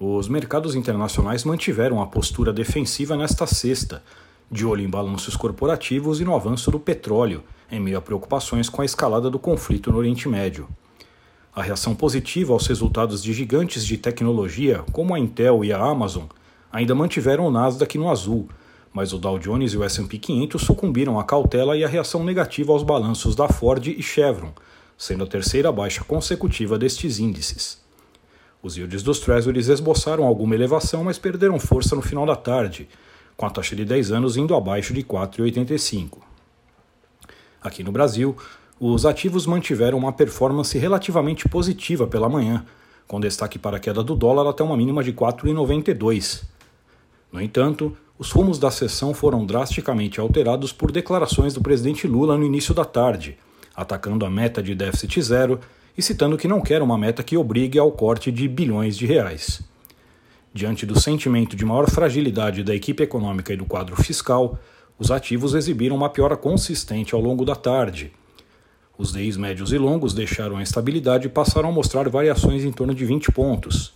os mercados internacionais mantiveram a postura defensiva nesta sexta, de olho em balanços corporativos e no avanço do petróleo, em meio a preocupações com a escalada do conflito no Oriente Médio. A reação positiva aos resultados de gigantes de tecnologia, como a Intel e a Amazon, ainda mantiveram o Nasdaq no azul, mas o Dow Jones e o S&P 500 sucumbiram à cautela e à reação negativa aos balanços da Ford e Chevron, sendo a terceira baixa consecutiva destes índices. Os yields dos Treasuries esboçaram alguma elevação, mas perderam força no final da tarde, com a taxa de 10 anos indo abaixo de 4,85. Aqui no Brasil, os ativos mantiveram uma performance relativamente positiva pela manhã, com destaque para a queda do dólar até uma mínima de 4,92. No entanto, os rumos da sessão foram drasticamente alterados por declarações do presidente Lula no início da tarde, atacando a meta de déficit zero e citando que não quer uma meta que obrigue ao corte de bilhões de reais. Diante do sentimento de maior fragilidade da equipe econômica e do quadro fiscal, os ativos exibiram uma piora consistente ao longo da tarde. Os DIs médios e longos deixaram a estabilidade e passaram a mostrar variações em torno de 20 pontos.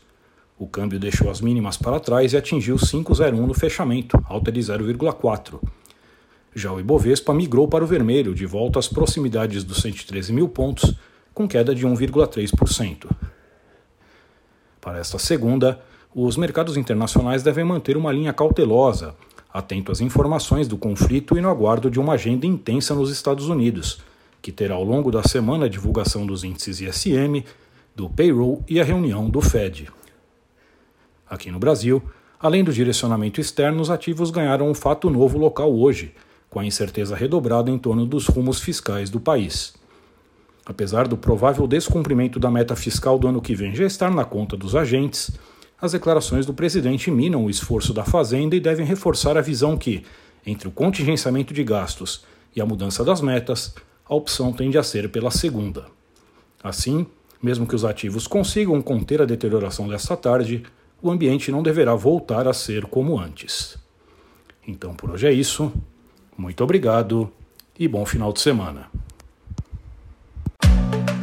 O câmbio deixou as mínimas para trás e atingiu 5,01 no fechamento, alta de 0,4. Já o Ibovespa migrou para o vermelho, de volta às proximidades dos 113 mil pontos, com queda de 1,3%. Para esta segunda, os mercados internacionais devem manter uma linha cautelosa, atento às informações do conflito e no aguardo de uma agenda intensa nos Estados Unidos, que terá ao longo da semana a divulgação dos índices ISM, do payroll e a reunião do Fed. Aqui no Brasil, além do direcionamento externo, os ativos ganharam um fato novo local hoje, com a incerteza redobrada em torno dos rumos fiscais do país. Apesar do provável descumprimento da meta fiscal do ano que vem já estar na conta dos agentes, as declarações do presidente minam o esforço da Fazenda e devem reforçar a visão que, entre o contingenciamento de gastos e a mudança das metas, a opção tende a ser pela segunda. Assim, mesmo que os ativos consigam conter a deterioração desta tarde, o ambiente não deverá voltar a ser como antes. Então por hoje é isso. Muito obrigado e bom final de semana.